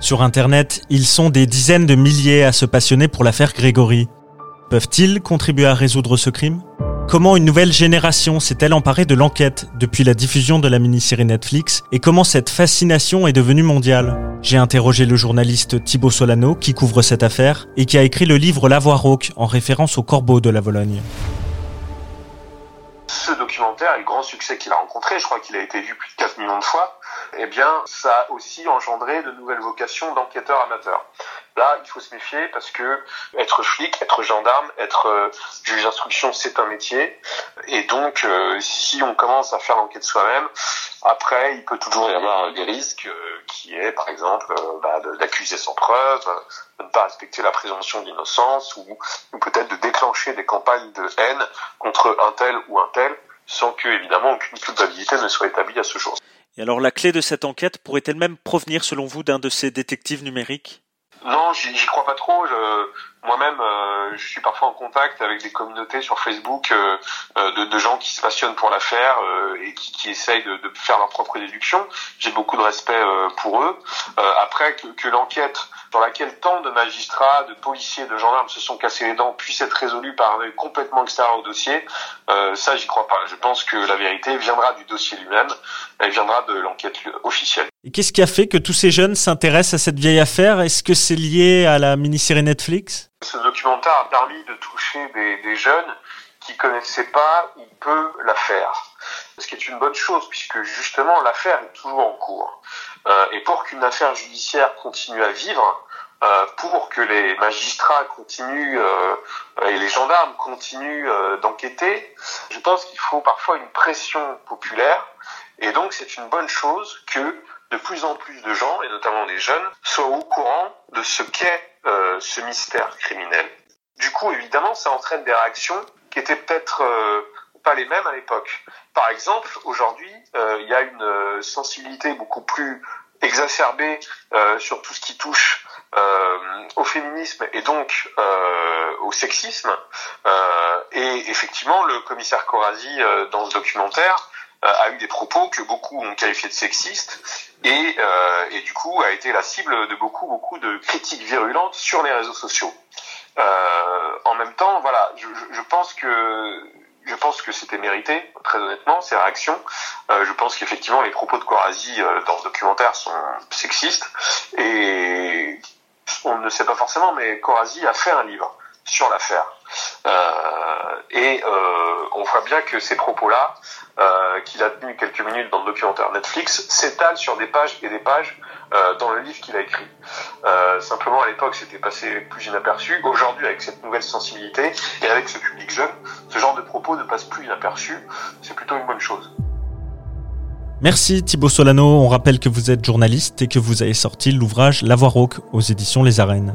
Sur Internet, ils sont des dizaines de milliers à se passionner pour l'affaire Grégory. Peuvent-ils contribuer à résoudre ce crime? Comment une nouvelle génération s'est-elle emparée de l'enquête depuis la diffusion de la mini-série Netflix? Et comment cette fascination est devenue mondiale? J'ai interrogé le journaliste Thibaut Solano qui couvre cette affaire et qui a écrit le livre La Voix rauque en référence au corbeau de la Vologne. Documentaire et le grand succès qu'il a rencontré, je crois qu'il a été vu plus de 4 millions de fois, eh bien, ça a aussi engendré de nouvelles vocations d'enquêteurs amateurs. Là, il faut se méfier parce que être flic, être gendarme, être euh, juge d'instruction, c'est un métier. Et donc, euh, si on commence à faire l'enquête soi-même, après, il peut toujours y avoir des risques euh, qui est, par exemple, bah, d'accuser sans preuve, de ne pas respecter la présomption d'innocence ou peut-être de déclencher des campagnes de haine contre un tel ou un tel sans que, évidemment, aucune culpabilité ne soit établie à ce jour. Et alors, la clé de cette enquête pourrait-elle même provenir, selon vous, d'un de ces détectives numériques? Non, j'y crois pas trop. Moi-même, euh, je suis parfois en contact avec des communautés sur Facebook euh, euh, de, de, gens qui se passionnent pour l'affaire et qui, qui essayent de, de, faire leur propre déduction. J'ai beaucoup de respect pour eux. après, que, que l'enquête sur laquelle tant de magistrats, de policiers, de gendarmes se sont cassés les dents puisse être résolue par un œil complètement extérieur au dossier, ça, j'y crois pas. Je pense que la vérité viendra du dossier lui-même, elle viendra de l'enquête officielle. Et qu'est-ce qui a fait que tous ces jeunes s'intéressent à cette vieille affaire? Est-ce que c'est lié à la mini-série Netflix? Ce documentaire a permis de toucher des, des jeunes qui connaissaient pas ou peu l'affaire. Ce qui est une bonne chose puisque justement l'affaire est toujours en cours. Euh, et pour qu'une affaire judiciaire continue à vivre, euh, pour que les magistrats continuent euh, et les gendarmes continuent d'enquêter, je pense qu'il faut parfois une pression populaire. Et donc c'est une bonne chose que de plus en plus de gens, et notamment des jeunes, soient au courant de ce qu'est ce mystère criminel. Du coup, évidemment, ça entraîne des réactions qui étaient peut-être pas les mêmes à l'époque. Par exemple, aujourd'hui, euh, il y a une sensibilité beaucoup plus exacerbée sur tout ce qui touche au féminisme et donc au sexisme. et effectivement, le commissaire Corazi, dans ce documentaire, a eu des propos que beaucoup ont qualifiés de sexistes et, euh, et, du coup a été la cible de beaucoup beaucoup de critiques virulentes sur les réseaux sociaux. Euh, en même temps, voilà, je, pense que je pense que c'était mérité, très honnêtement, ces réactions. Euh, je pense qu'effectivement les propos de Corazi euh, dans ce documentaire sont sexistes et on ne sait pas forcément, mais Corazi a fait un livre sur l'affaire. Euh, et euh, on voit bien que ces propos-là, euh, qu'il a tenus quelques minutes dans le documentaire Netflix, s'étalent sur des pages et des pages dans le livre qu'il a écrit. Simplement, à l'époque, c'était passé plus inaperçu. Aujourd'hui, avec cette nouvelle sensibilité et avec ce public jeune, ce genre de propos ne passe plus inaperçu. C'est plutôt une bonne chose. Merci Thibaut Solano. On rappelle que vous êtes journaliste et que vous avez sorti l'ouvrage La Voix rauque aux éditions Les Arènes.